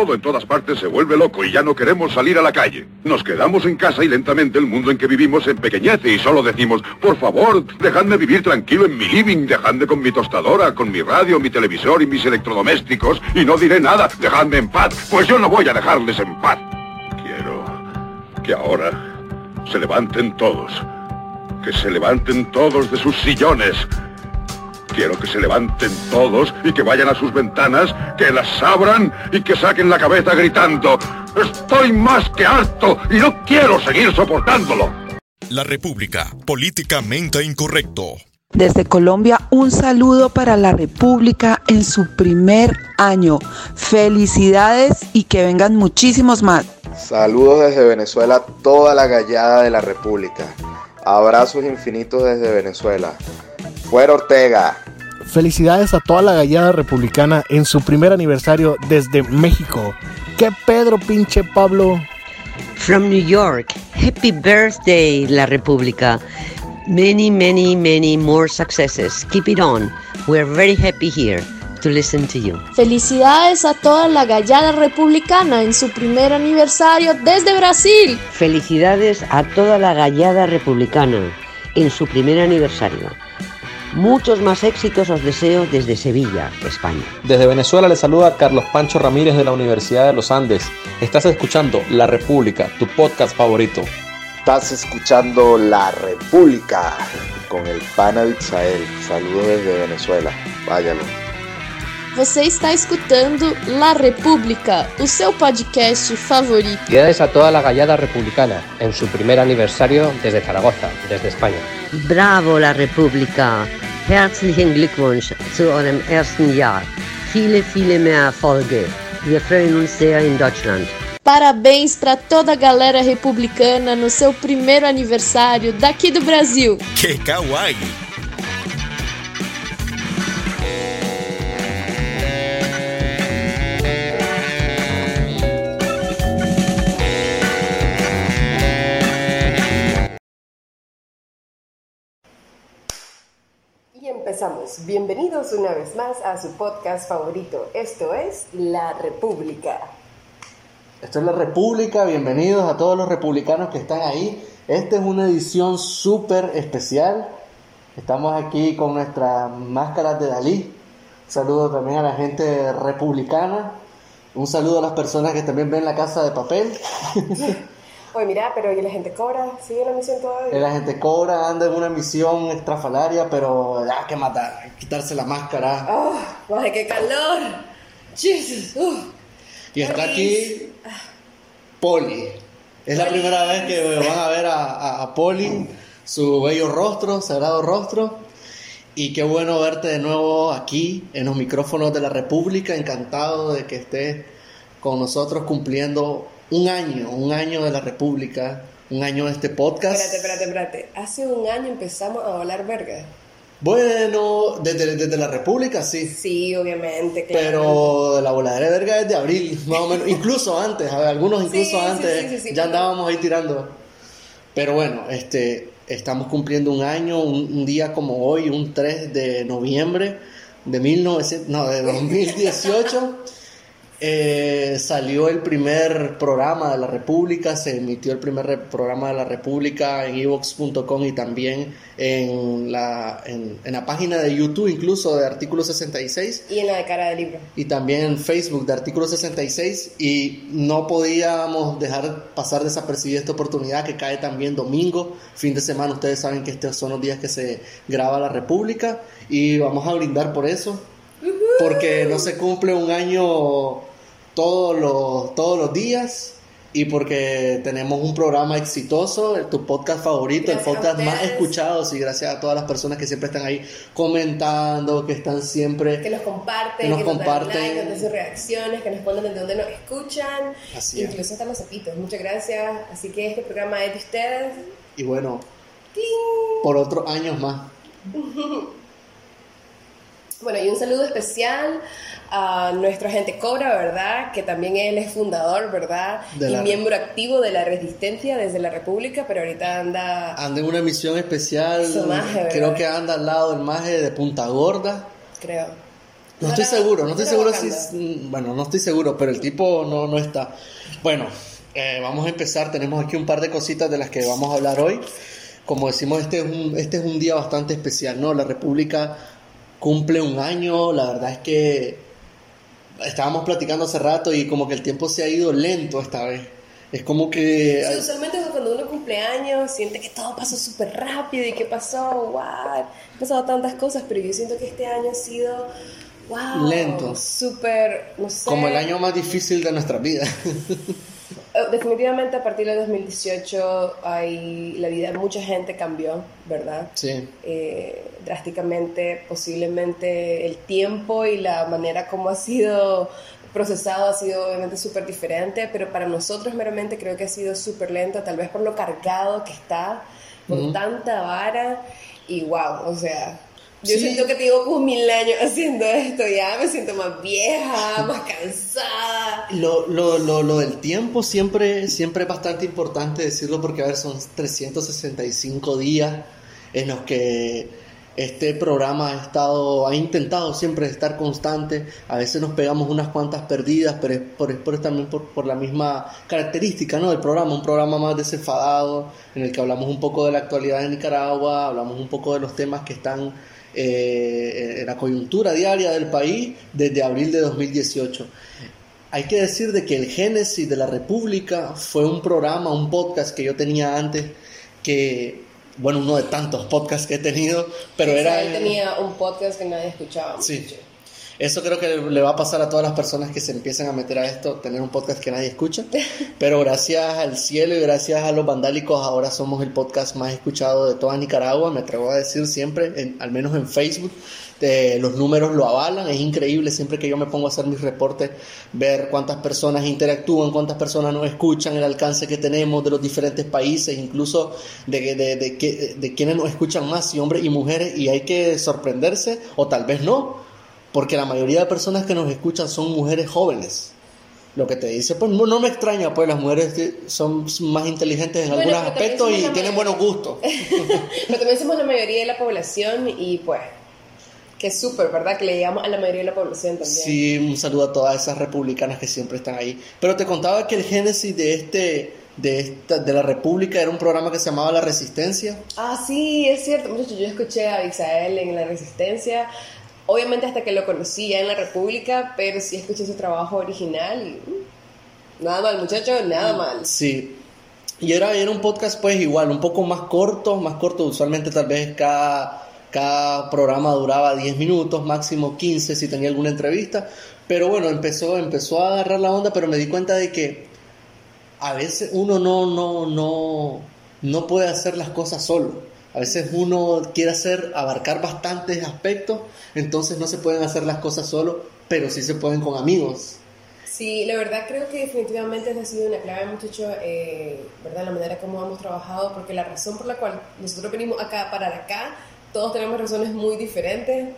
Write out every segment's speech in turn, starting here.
todo en todas partes se vuelve loco y ya no queremos salir a la calle. Nos quedamos en casa y lentamente el mundo en que vivimos se empequeñece y solo decimos, por favor, dejadme vivir tranquilo en mi living, dejadme con mi tostadora, con mi radio, mi televisor y mis electrodomésticos y no diré nada, dejadme en paz, pues yo no voy a dejarles en paz. Quiero que ahora se levanten todos, que se levanten todos de sus sillones Quiero que se levanten todos y que vayan a sus ventanas, que las abran y que saquen la cabeza gritando, estoy más que harto y no quiero seguir soportándolo. La República, políticamente incorrecto. Desde Colombia, un saludo para la República en su primer año. Felicidades y que vengan muchísimos más. Saludos desde Venezuela, toda la gallada de la República. Abrazos infinitos desde Venezuela. Fuera Ortega. Felicidades a toda la gallada republicana en su primer aniversario desde México. ¿Qué Pedro, pinche Pablo? From New York, happy birthday, la República. Many, many, many more successes. Keep it on. We're very happy here to listen to you. Felicidades a toda la gallada republicana en su primer aniversario desde Brasil. Felicidades a toda la gallada republicana en su primer aniversario. Muchos más éxitos os deseo desde Sevilla, España. Desde Venezuela le saluda Carlos Pancho Ramírez de la Universidad de los Andes. Estás escuchando La República, tu podcast favorito. Estás escuchando La República con el pana de Israel. Saludos desde Venezuela. Váyalo. Você está escutando La República, o seu podcast favorito. Felicidades a toda la gallada republicana en su primer aniversario desde Zaragoza, desde España. Bravo, la República. Herzlichen Glückwunsch zu eurem ersten Jahr. Viele, viele mehr Erfolge. Wir freuen uns sehr in Deutschland. Parabéns para toda a galera republicana no seu primeiro aniversário daqui do Brasil. ¡Qué kawaii! Empezamos. Bienvenidos una vez más a su podcast favorito. Esto es La República. Esto es la República, bienvenidos a todos los republicanos que están ahí. Esta es una edición súper especial. Estamos aquí con nuestras máscaras de Dalí. Un saludo también a la gente republicana. Un saludo a las personas que también ven la casa de papel. Oye, mira, pero ¿y la gente cobra? ¿Sigue la misión todavía? La gente cobra, anda en una misión extrafalaria, pero hay que matar, quitarse la máscara. ¡Oh! ¡Ay, qué calor! ¡Jesus! ¡Uf! Y está aquí Poli. Es la primera vez que van a ver a, a- a Poli, su bello rostro, sagrado rostro. Y qué bueno verte de nuevo aquí en los micrófonos de la República. Encantado de que estés con nosotros cumpliendo un año, un año de la República, un año de este podcast. Espérate, espérate, espérate. Hace un año empezamos a hablar verga. Bueno, desde, desde la República sí. Sí, obviamente, claro. Pero de la voladera de verga es de abril, más o menos. Incluso antes, a ver, algunos incluso Sí, antes sí, sí, sí, ya andábamos ahí tirando. Pero bueno, este, estamos cumpliendo un año, un, un día como hoy, un 3 de noviembre de 1900, no, de 2018. eh, salió el primer programa de la República, se emitió el primer programa de la República en evox.com y también en la, en, en la página de YouTube, incluso de Artículo 66 Y en la de cara de libro. y también en Facebook de Artículo 66 y no podíamos dejar pasar desapercibida esta oportunidad que cae también domingo, fin de semana, ustedes saben que estos son los días que se graba la República y vamos a brindar por eso, porque no se cumple un año todos los, todos los días. Y porque tenemos un programa exitoso, tu podcast favorito, Gracias el podcast más escuchado, y gracias a todas las personas que siempre están ahí comentando, que están siempre Que nos comparten, Que nos que nos comparten. like, que nos dan sus reacciones, que nos ponen desde dónde nos escuchan. Así es. Incluso hasta los zapitos. Muchas gracias. Así que este programa es de ustedes. Y bueno, por otros años más. Bueno, y un saludo especial a nuestro agente Cobra, ¿verdad? Que también él es fundador, ¿verdad? De y miembro activo de la Resistencia desde la República, pero ahorita anda... Anda en una misión especial. Su maje, creo que anda al lado del maje de Punta Gorda. Creo. No estoy seguro, no estoy seguro si... Mm, Bueno, no estoy seguro, pero el tipo no, no está. Bueno, eh, vamos a empezar. Tenemos aquí un par de cositas de las que vamos a hablar hoy. Como decimos, este es un, este es un día bastante especial, ¿no? La República cumple un año, la verdad es que estábamos platicando hace rato y como que el tiempo se ha ido lento esta vez. Es como que... Sí, usualmente cuando uno cumple años siente que todo pasó súper rápido y que pasó, wow, han pasado tantas cosas, pero yo siento que este año ha sido, wow, Lento. súper, no sé. Como el año más difícil de nuestra vida. Eh, Definitivamente a partir del 2018 hay, la vida de mucha gente cambió, ¿verdad? sí. eh, drásticamente, posiblemente el tiempo y la manera como ha sido procesado ha sido obviamente súper diferente, pero para nosotros meramente creo que ha sido súper lento, tal vez por lo cargado que está, por Ujú. tanta vara, y wow, o sea, yo Sí. siento que tengo como mil años haciendo esto, ya me siento más vieja, más cansada. Lo, lo, lo, lo del tiempo siempre, siempre es bastante importante decirlo porque, a ver, son 365 días en los que este programa ha estado, ha intentado siempre estar constante. A veces nos pegamos unas cuantas perdidas, pero es por, es por- también por, por la misma característica ¿no? del programa, un programa más desenfadado, en el que hablamos un poco de la actualidad de Nicaragua, hablamos un poco de los temas que están eh, en la coyuntura diaria del país desde abril de 2018. Hay que decir de que el Génesis de la República fue un programa, un podcast que yo tenía antes, que, bueno, uno de tantos podcasts que he tenido, pero sea, era... él tenía un podcast que nadie escuchaba. Sí. mucho. Eso creo que le va a pasar a todas las personas que se empiezan a meter a esto, tener un podcast que nadie escucha. Pero gracias al cielo y gracias a los vandálicos, ahora somos el podcast más escuchado de toda Nicaragua. Me atrevo a decir siempre, en- al menos en Facebook, eh, los números lo avalan. Es increíble siempre que yo me pongo a hacer mis reportes, ver cuántas personas interactúan, cuántas personas nos escuchan, el alcance que tenemos de los diferentes países, incluso de, de, de, que- de quienes nos escuchan más, si hombres y mujeres. Y hay que sorprenderse, o tal vez no porque la mayoría de personas que nos escuchan son mujeres jóvenes. Lo que te dice, pues no, no me extraña, pues las mujeres son más inteligentes en Bueno, algunos aspectos y tienen buenos gustos. Pero también somos la mayoría de la población y pues, que es súper, ¿verdad? Que le llegamos a la mayoría de la población también. Sí, un saludo a todas esas republicanas que siempre están ahí. Pero te contaba que el génesis de este de esta de la República era un programa que se llamaba La Resistencia. Ah, sí, es cierto. Yo escuché a Isael en La Resistencia. Obviamente hasta que lo conocí ya en la República, pero sí escuché su trabajo original y... mm, Nada mal, muchachos, nada mal. Sí. Y era, era un podcast pues igual, un poco más corto, más corto, usualmente tal vez cada, cada programa duraba 10 minutos, máximo 15 si tenía alguna entrevista, pero bueno, empezó, empezó a agarrar la onda, pero me di cuenta de que a veces uno no, no, no, no puede hacer las cosas solo. A veces uno quiere hacer, abarcar bastantes aspectos, entonces no se pueden hacer las cosas solo, pero sí se pueden con amigos. Sí, la verdad creo que definitivamente ha sido una clave, muchacho, eh, ¿verdad? La manera como hemos trabajado, porque la razón por la cual nosotros venimos acá a parar acá, todos tenemos razones muy diferentes,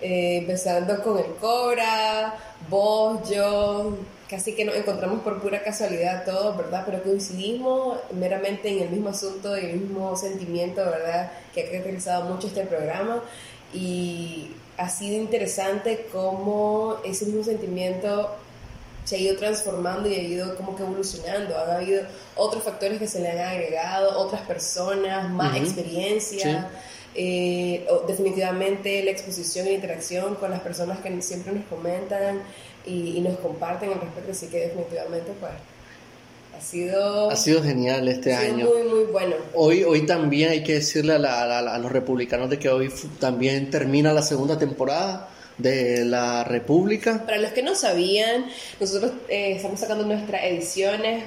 eh, empezando con el Cobra, vos, yo, casi que nos encontramos por pura casualidad todos, ¿verdad? Pero coincidimos meramente en el mismo asunto y el mismo sentimiento, ¿verdad? Que ha caracterizado mucho este programa y ha sido interesante cómo ese mismo sentimiento se ha ido transformando y ha ido como que evolucionando. Han habido otros factores que se le han agregado, otras personas, más Ujú. experiencia. eh, definitivamente la exposición e interacción con las personas que siempre nos comentan y, y nos comparten al respecto, así que definitivamente pues ha sido, Ha sido genial este ha sido año. muy muy bueno. Hoy, hoy también hay que decirle a, la- a la- a los republicanos de que hoy también termina la segunda temporada de la República. Para los que no sabían, nosotros eh, estamos sacando nuestras ediciones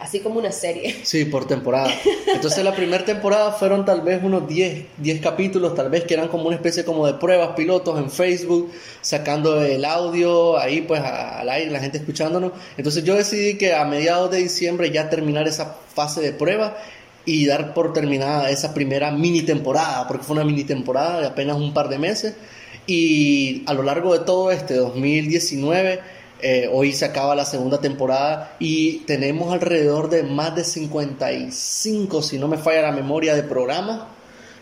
así como una serie. Sí, por temporada. Entonces la primera temporada fueron tal vez unos 10, 10 capítulos, tal vez que eran como una especie como de pruebas pilotos en Facebook, sacando el audio ahí pues al aire, la gente escuchándonos. Entonces yo decidí que a mediados de diciembre ya terminar esa fase de prueba y dar por terminada esa primera mini temporada, porque fue una mini temporada de apenas un par de meses. Y a lo largo de todo este 2019, eh, hoy se acaba la segunda temporada y tenemos alrededor de más de 55, si no me falla la memoria, de programas.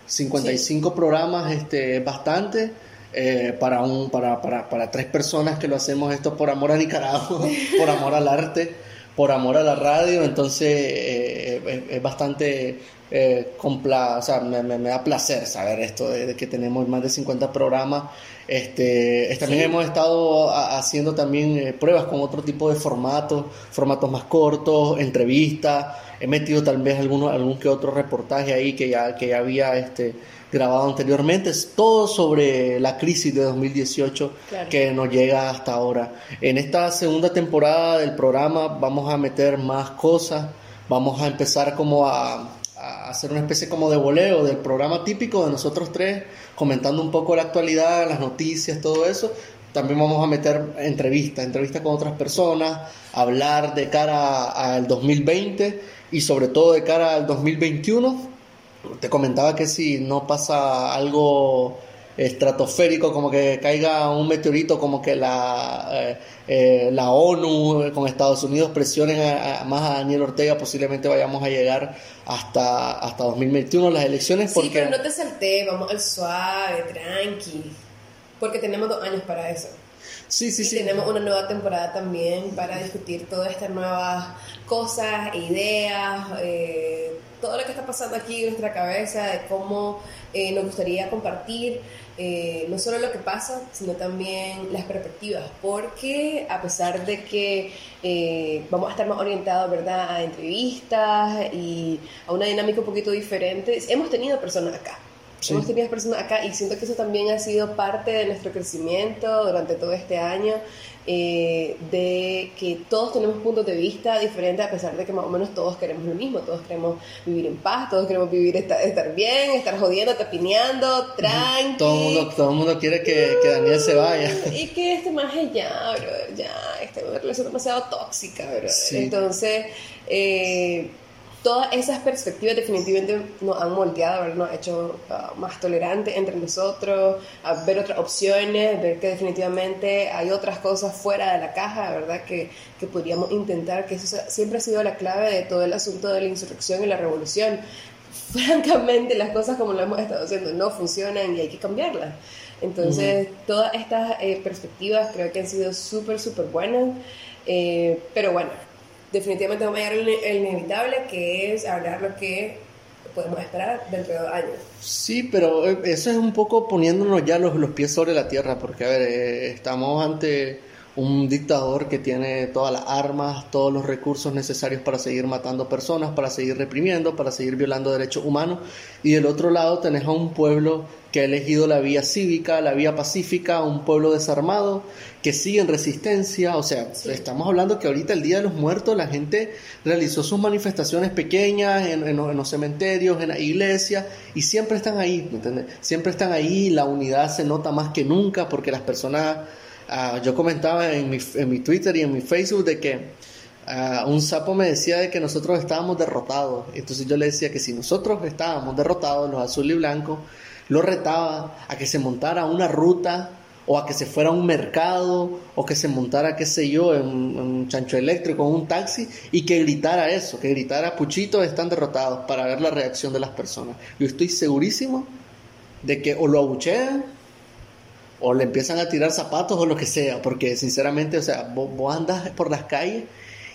55 programas, este, es bastante. eh, para, un, para, para, para tres personas que lo hacemos esto por amor a Nicaragua, por amor al arte, por amor a la radio, entonces eh, es, es bastante eh, compla, o sea, me, me- me da placer saber esto de, de que tenemos más de 50 programas. Este, es- también Sí. hemos estado a- haciendo también eh, pruebas con otro tipo de formatos, formatos más cortos, entrevistas. He metido tal vez alguno, algún que otro reportaje ahí que ya, que ya había este, grabado anteriormente. Es todo sobre la crisis de 2018 Claro. que nos llega hasta ahora. En esta segunda temporada del programa vamos a meter más cosas, vamos a empezar como a, a hacer una especie como de voleo del programa típico de nosotros tres, comentando un poco la actualidad, las noticias, todo eso. También vamos a meter entrevistas, entrevistas con otras personas, hablar de cara al 2020 y sobre todo de cara al 2021 te comentaba que si no pasa algo estratosférico, como que caiga un meteorito, como que la, eh, eh, la ONU con Estados Unidos presionen a- a- más a Daniel Ortega, posiblemente vayamos a llegar hasta, hasta 2021 las elecciones, Sí, porque... pero no te salté, vamos al suave, tranqui. Porque tenemos dos años para eso. Sí, sí, y sí. tenemos una nueva temporada también para discutir todas estas nuevas cosas, ideas, eh, todo lo que está pasando aquí en nuestra cabeza, de cómo eh, nos gustaría compartir eh, no solo lo que pasa, sino también las perspectivas, porque a pesar de que eh, vamos a estar más orientados, ¿verdad?, a entrevistas y a una dinámica un poquito diferente, hemos tenido personas acá. Hemos tenido personas acá y siento que eso también ha sido parte de nuestro crecimiento durante todo este año, eh, de que todos tenemos puntos de vista diferentes a pesar de que más o menos todos queremos lo mismo, todos queremos vivir en paz, todos queremos vivir estar, estar bien, estar jodiendo, tapineando, tranqui. Todo el mundo, todo mundo quiere que, que Daniel se vaya. Y que este maje ya, bro, ya, esta es una relación demasiado tóxica, bro. Sí. Entonces, eh, todas esas perspectivas definitivamente nos han moldeado, ¿verdad? nos ha hecho ah, más tolerantes entre nosotros, a ver otras opciones, ver que definitivamente hay otras cosas fuera de la caja, ¿verdad? Que, que podríamos intentar, que eso sea- siempre ha sido la clave de todo el asunto de la insurrección y la revolución. Francamente, las cosas como lo hemos estado haciendo no funcionan y hay que cambiarlas. Entonces, todas estas eh, perspectivas creo que han sido súper, súper buenas. Eh, pero bueno, definitivamente vamos a llegar al ine- al inevitable, que es hablar lo que podemos esperar dentro de dos años. Sí, pero eh, eso es un poco poniéndonos ya los, los pies sobre la tierra, porque a ver, eh, estamos ante un dictador que tiene todas las armas, todos los recursos necesarios para seguir matando personas, para seguir reprimiendo, para seguir violando derechos humanos, y del otro lado tenés a un pueblo que ha elegido la vía cívica, la vía pacífica, un pueblo desarmado que sigue en resistencia, o sea, estamos hablando que ahorita el Día de los Muertos la gente realizó sus manifestaciones pequeñas en, en los- en los cementerios, en la iglesia, y siempre están ahí, ¿me entiendes? Siempre están ahí, la unidad se nota más que nunca porque las personas, ah, yo comentaba en mi, en mi Twitter y en mi Facebook de que ah, un sapo me decía de que nosotros estábamos derrotados, entonces yo le decía que si nosotros estábamos derrotados, los azul y blancos, lo retaba a que se montara una ruta o a que se fuera a un mercado o que se montara, qué sé yo, en, un chancho eléctrico, en un taxi y que gritara eso, que gritara Puchito están derrotados para ver la reacción de las personas. Yo estoy segurísimo de que o lo abuchean o le empiezan a tirar zapatos o lo que sea, porque sinceramente, o sea, vos, vos andas por las calles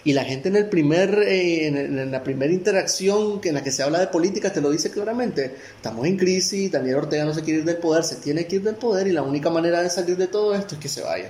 y la gente en el primer eh, en, en la primera interacción que- en la que se habla de política te lo dice claramente estamos en crisis Daniel Ortega no se quiere ir del poder se tiene que ir del poder y la única manera de salir de todo esto es que se vaya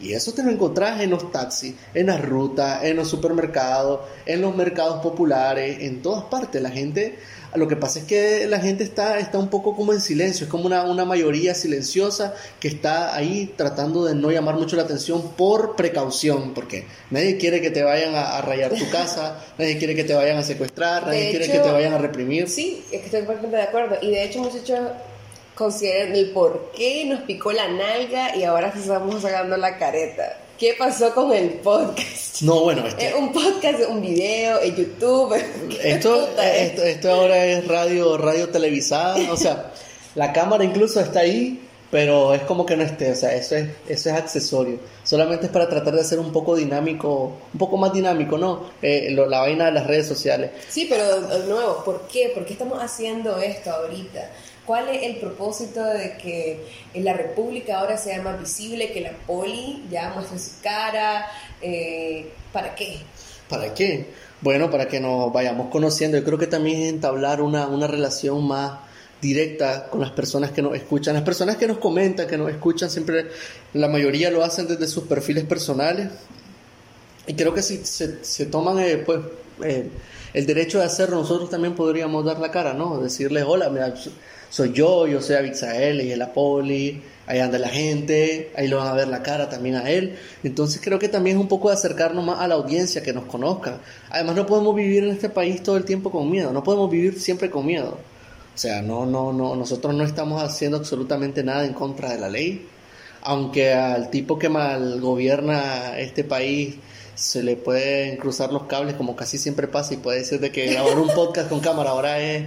y eso te lo encontrás en los taxis, en las rutas, en los supermercados, en los mercados populares, en todas partes. La gente, lo que pasa es que la gente está, está un poco como en silencio, es como una, una mayoría silenciosa que está ahí tratando de no llamar mucho la atención por precaución, porque nadie quiere que te vayan a, a rayar tu casa, nadie quiere que te vayan a secuestrar, nadie De quiere hecho- que te vayan a reprimir. Sí, es que estoy completamente de acuerdo. Y de hecho, muchachos, consideren el por qué nos picó la nalga y ahora estamos sacando la careta. ¿Qué pasó con el podcast? No, bueno, este- Es un podcast, un video, en YouTube. ¿Qué Esto, es? esto, esto ahora es radio, radio televisada, o sea, la cámara incluso está ahí, pero es como que no esté, o sea, eso es, eso es accesorio. Solamente es para tratar de hacer un poco dinámico, un poco más dinámico, ¿no? Eh, lo- la vaina de las redes sociales. Sí, pero de nuevo, ¿por qué? ¿Por qué estamos haciendo esto ahorita? ¿Cuál es el propósito de que en la República ahora sea más visible, que la poli ya muestre su cara? Eh, ¿Para qué? ¿Para qué? Bueno, para que nos vayamos conociendo. Yo creo que también es entablar una, una relación más directa con las personas que nos escuchan. Las personas que nos comentan, que nos escuchan, siempre la mayoría lo hacen desde sus perfiles personales. Y creo que si se, se toman eh, pues, eh, el derecho de hacerlo, nosotros también podríamos dar la cara, ¿no? Decirles, hola, mira, soy yo, yo soy Abixael, y es la poli, ahí anda la gente, ahí lo van a ver la cara también a él. Entonces creo que también es un poco de acercarnos más a la audiencia, que nos conozca. Además no podemos vivir en este país todo el tiempo con miedo, no podemos vivir siempre con miedo. O sea, no, no, no, nosotros no estamos haciendo absolutamente nada en contra de la ley. Aunque al tipo que mal gobierna este país se le pueden cruzar los cables como casi siempre pasa y puede decir de que grabar un podcast con cámara ahora es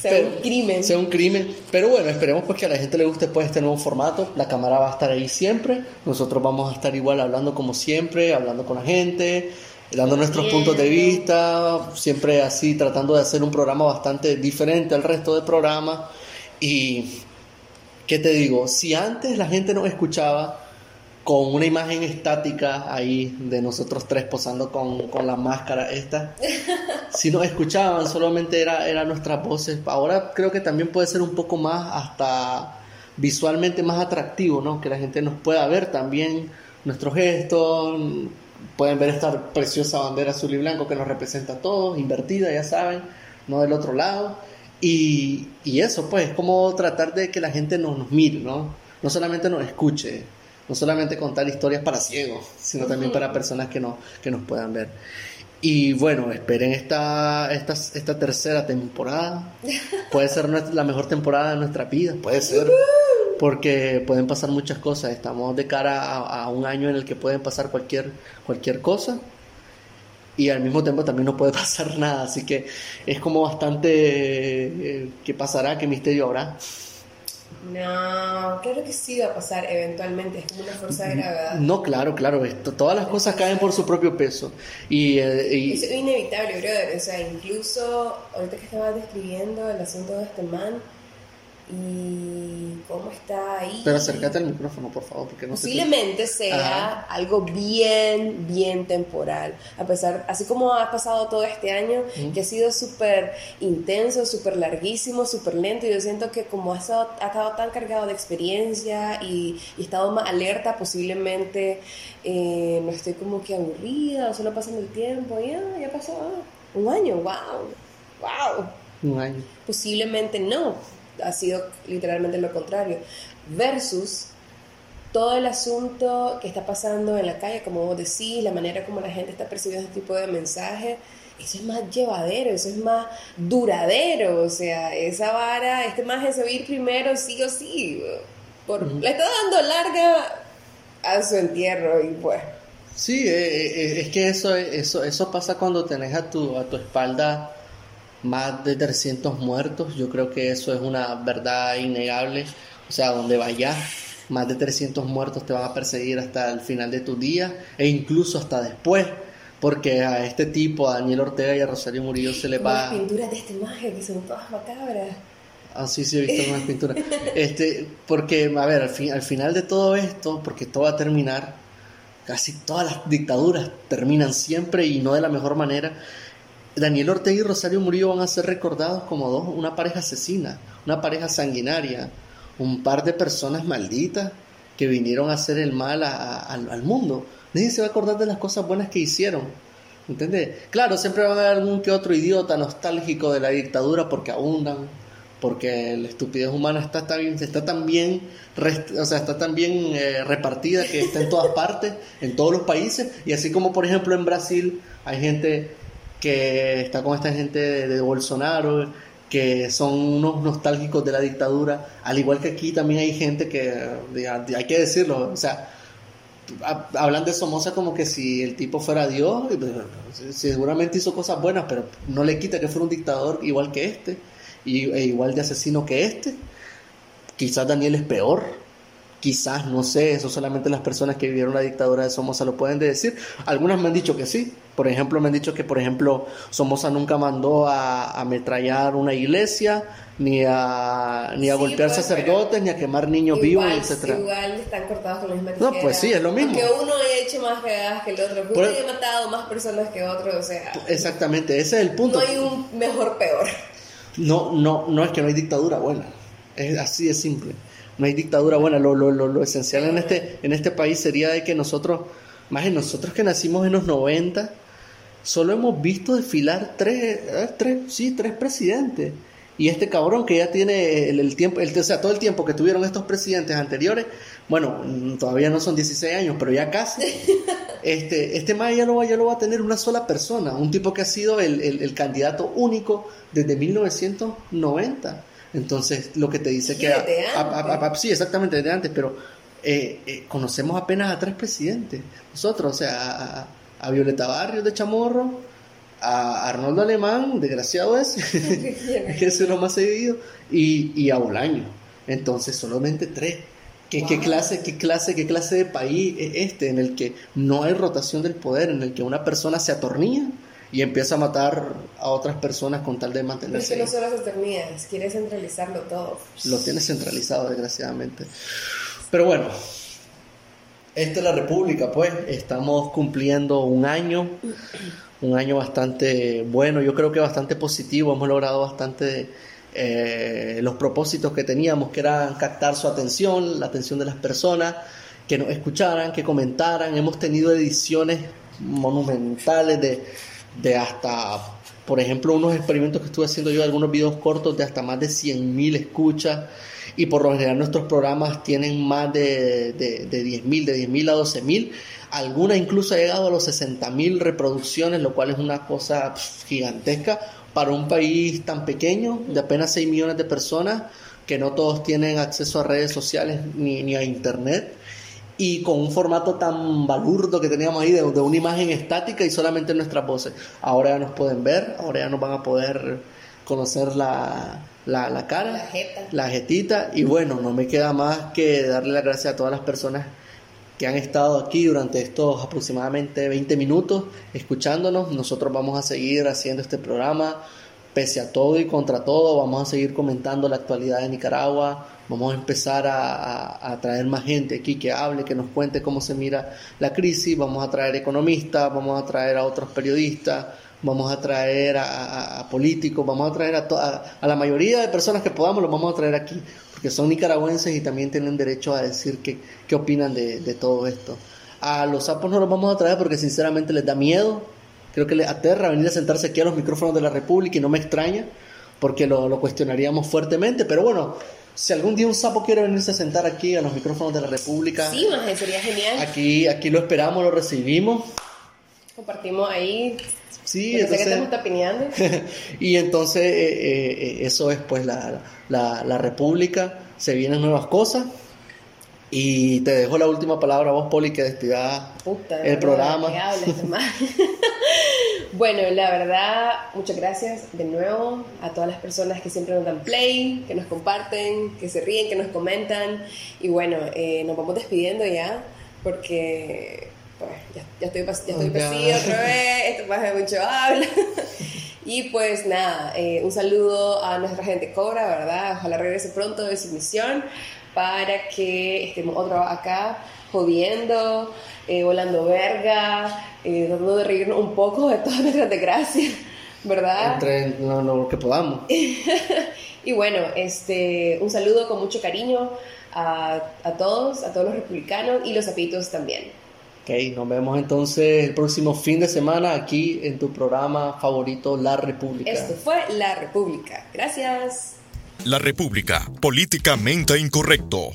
sea un crimen. Sea un crimen. Pero bueno, esperemos pues que a la gente le guste pues este nuevo formato. La cámara va a estar ahí siempre. Nosotros vamos a estar igual hablando como siempre, hablando con la gente, dando nuestros puntos de vista, siempre así tratando de hacer un programa bastante diferente al resto del programa. Y, ¿qué te digo? Si antes la gente nos escuchaba con una imagen estática ahí de nosotros tres posando con, con la máscara esta. Si nos escuchaban, solamente era, eran nuestras voces. Ahora creo que también puede ser un poco más hasta visualmente más atractivo, ¿no? Que la gente nos pueda ver también nuestros gestos. Pueden ver esta preciosa bandera azul y blanco que nos representa a todos, invertida, ya saben, no del otro lado. Y, y eso, pues, como tratar de que la gente nos, nos mire, ¿no? No solamente nos escuche no solamente contar historias para ciegos, sino también para personas que, no, que nos puedan ver. Y bueno, esperen esta, esta, esta tercera temporada. Puede ser la mejor temporada de nuestra vida, puede ser. Porque pueden pasar muchas cosas. Estamos de cara a, un año en el que pueden pasar cualquier, cualquier cosa. Y al mismo tiempo también no puede pasar nada. Así que es como bastante... Eh, ¿Qué pasará? ¿Qué misterio habrá? No, claro que sí va a pasar eventualmente, es como una fuerza de gravedad. No, claro, claro, esto, todas las cosas caen por su propio peso. Y, eh, Es inevitable, brother. O sea, incluso ahorita que estaba describiendo el asunto de este man, y cómo está ahí. Pero acércate al micrófono, por favor, porque no Posiblemente sea algo bien, bien temporal. A pesar, así como ha pasado todo este año, que ha sido súper intenso, súper larguísimo, súper lento, y yo siento que como ha estado, ha estado tan cargado de experiencia y, y estado más alerta, posiblemente eh, no estoy como que aburrida, o solo pasando el tiempo, ya, ya pasó un año, wow, wow. Un año. Posiblemente no ha sido literalmente lo contrario. Versus todo el asunto que está pasando en la calle, como vos decís, la manera como la gente está percibiendo este tipo de mensajes, eso es más llevadero, eso es más duradero, o sea, esa vara, este más se va a ir primero sí o sí, por, le está dando larga a su entierro y pues... Sí, eh, eh, es que eso, eso, eso pasa cuando tenés a tu, a tu espalda más de 300 muertos, yo creo que eso es una verdad innegable, o sea, donde vayas, más de 300 muertos te van a perseguir hasta el final de tu día e incluso hasta después, porque a este tipo, a Daniel Ortega y a Rosario Murillo se le va... Las pinturas de este maje que son todas macabras. Ah, sí, sí, he visto algunas pinturas. Este, porque, a ver, al, fin, al final de todo esto, porque todo va a terminar, casi todas las dictaduras terminan siempre y no de la mejor manera. Daniel Ortega y Rosario Murillo van a ser recordados como dos, una pareja asesina, una pareja sanguinaria, un par de personas malditas que vinieron a hacer el mal al mundo. Nadie se va a acordar de las cosas buenas que hicieron. ¿Entendés? Claro, siempre va a haber algún que otro idiota nostálgico de la dictadura porque abundan, porque la estupidez humana está tan, está tan bien, o sea, está tan bien eh, repartida que está en todas partes, en todos los países. Y así como, por ejemplo, en Brasil hay gente que está con esta gente de, Bolsonaro, que son unos nostálgicos de la dictadura, al igual que aquí también hay gente que, hay que decirlo, o sea, hablan de Somoza como que si el tipo fuera Dios, pues, seguramente hizo cosas buenas, pero no le quita que fuera un dictador igual que este, y, e igual de asesino que este. Quizás Daniel es peor, Quizás, no sé, eso solamente las personas que vivieron la dictadura de Somoza lo pueden decir. Algunas me han dicho que sí. Por ejemplo, me han dicho que, por ejemplo, Somoza nunca mandó a ametrallar una iglesia, ni a, ni a Sí, golpear pues, sacerdotes, ni a quemar niños vivos, etcétera. igual están cortados con la misma No, tijera. pues sí, es lo mismo. Que uno haya hecho más cagadas que el otro, que uno haya matado más personas que otro, o sea, Exactamente, ese es el punto. no hay un mejor peor. No, no, no es que no hay dictadura buena. Es así de simple. No hay dictadura buena. Lo, lo, lo, lo esencial en este, en este país sería de que nosotros, más en nosotros que nacimos en los 90, solo hemos visto desfilar tres, eh, tres, sí, tres presidentes. Y este cabrón que ya tiene el, el tiempo, el, o sea, todo el tiempo que tuvieron estos presidentes anteriores, bueno, mm, todavía no son 16 años, pero ya casi. Este, este más ya lo, va, ya lo va a tener una sola persona, un tipo que ha sido el, el- el candidato único desde 1990. Entonces, lo que te dice que... a- a- sí, exactamente, desde antes, pero eh, eh, conocemos apenas a tres presidentes. Nosotros, o sea, a, Violeta Barrios de Chamorro, a Arnoldo Alemán, desgraciado es, que es lo más seguido, y, y a Bolaño. Entonces, solamente tres. ¿Qué, qué clase, qué clase, qué clase de país es este en el que no hay rotación del poder, en el que una persona se atornilla y empieza a matar a otras personas con tal de Pero es mantenerse que no solo las eternidades, quiere centralizarlo todo. Lo tiene centralizado, desgraciadamente. Pero bueno, esta es la República, pues. Estamos cumpliendo un año, un año bastante bueno, yo creo que bastante positivo. Hemos logrado bastante eh, los propósitos que teníamos, que eran captar su atención, la atención de las personas, que nos escucharan, que comentaran. Hemos tenido ediciones monumentales de, de hasta, por ejemplo, unos experimentos que estuve haciendo yo, algunos videos cortos de hasta más de 100.000 escuchas. Y por lo general nuestros programas tienen más de, de, de 10.000, de 10.000 a 12.000. Alguna incluso ha llegado a los 60.000 reproducciones, lo cual es una cosa pf, gigantesca para un país tan pequeño, de apenas 6 millones de personas, que no todos tienen acceso a redes sociales ni, ni a internet y con un formato tan balurdo que teníamos ahí de, de una imagen estática y solamente nuestras voces. Ahora ya nos pueden ver, ahora ya nos van a poder conocer la, la, la cara, La jeta. la jetita y bueno, no me queda más que darle las gracias a todas las personas que han estado aquí durante estos aproximadamente 20 minutos escuchándonos. Nosotros vamos a seguir haciendo este programa pese a todo y contra todo. Vamos a seguir comentando la actualidad de Nicaragua. Vamos a empezar a, a- traer más gente aquí que hable, que nos cuente cómo se mira la crisis. Vamos a traer economistas, vamos a traer a otros periodistas, vamos a traer a, políticos, vamos a traer a la mayoría de personas que podamos, los vamos a traer aquí, porque son nicaragüenses y también tienen derecho a decir qué, qué opinan de, de todo esto. A los sapos no los vamos a traer porque sinceramente les da miedo, creo que les aterra venir a sentarse aquí a los micrófonos de la República y no me extraña, porque lo, lo cuestionaríamos fuertemente, pero bueno, si algún día un sapo quiere venirse a sentar aquí a los micrófonos de la República, Sí, maje, sería genial. aquí, aquí lo esperamos, lo recibimos. Compartimos ahí. Sí, Yo que entonces- tapineando. y entonces eh, eh, eh, eso es pues la, la, la República, se vienen nuevas cosas. Y te dejo la última palabra a vos, Poli, que despidas Puta, el no, programa. bueno, la verdad, muchas gracias de nuevo a todas las personas que siempre nos dan play, que nos comparten, que se ríen, que nos comentan. Y bueno, eh, nos vamos despidiendo ya, porque pues, ya, ya estoy, pas- ya estoy Oh, pasilla otra vez, esto pasa mucho habla. y pues nada, eh, un saludo a nuestra gente Cobra, ¿verdad? Ojalá regrese pronto de su misión para que estemos otra acá jodiendo, eh, volando verga, eh, tratando de reírnos un poco de todas nuestras desgracias, ¿verdad? entre lo, lo que podamos. Y bueno, este, un saludo con mucho cariño a, a todos, a todos los republicanos y los zapitos también. Ok, nos vemos entonces el próximo fin de semana aquí en tu programa favorito, La República. Esto fue La República. Gracias. La República, políticamente incorrecto.